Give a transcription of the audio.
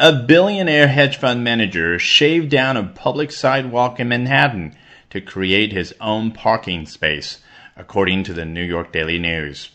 A billionaire hedge fund manager shaved down a public sidewalk in Manhattan to create his own parking space, according to the New York Daily News.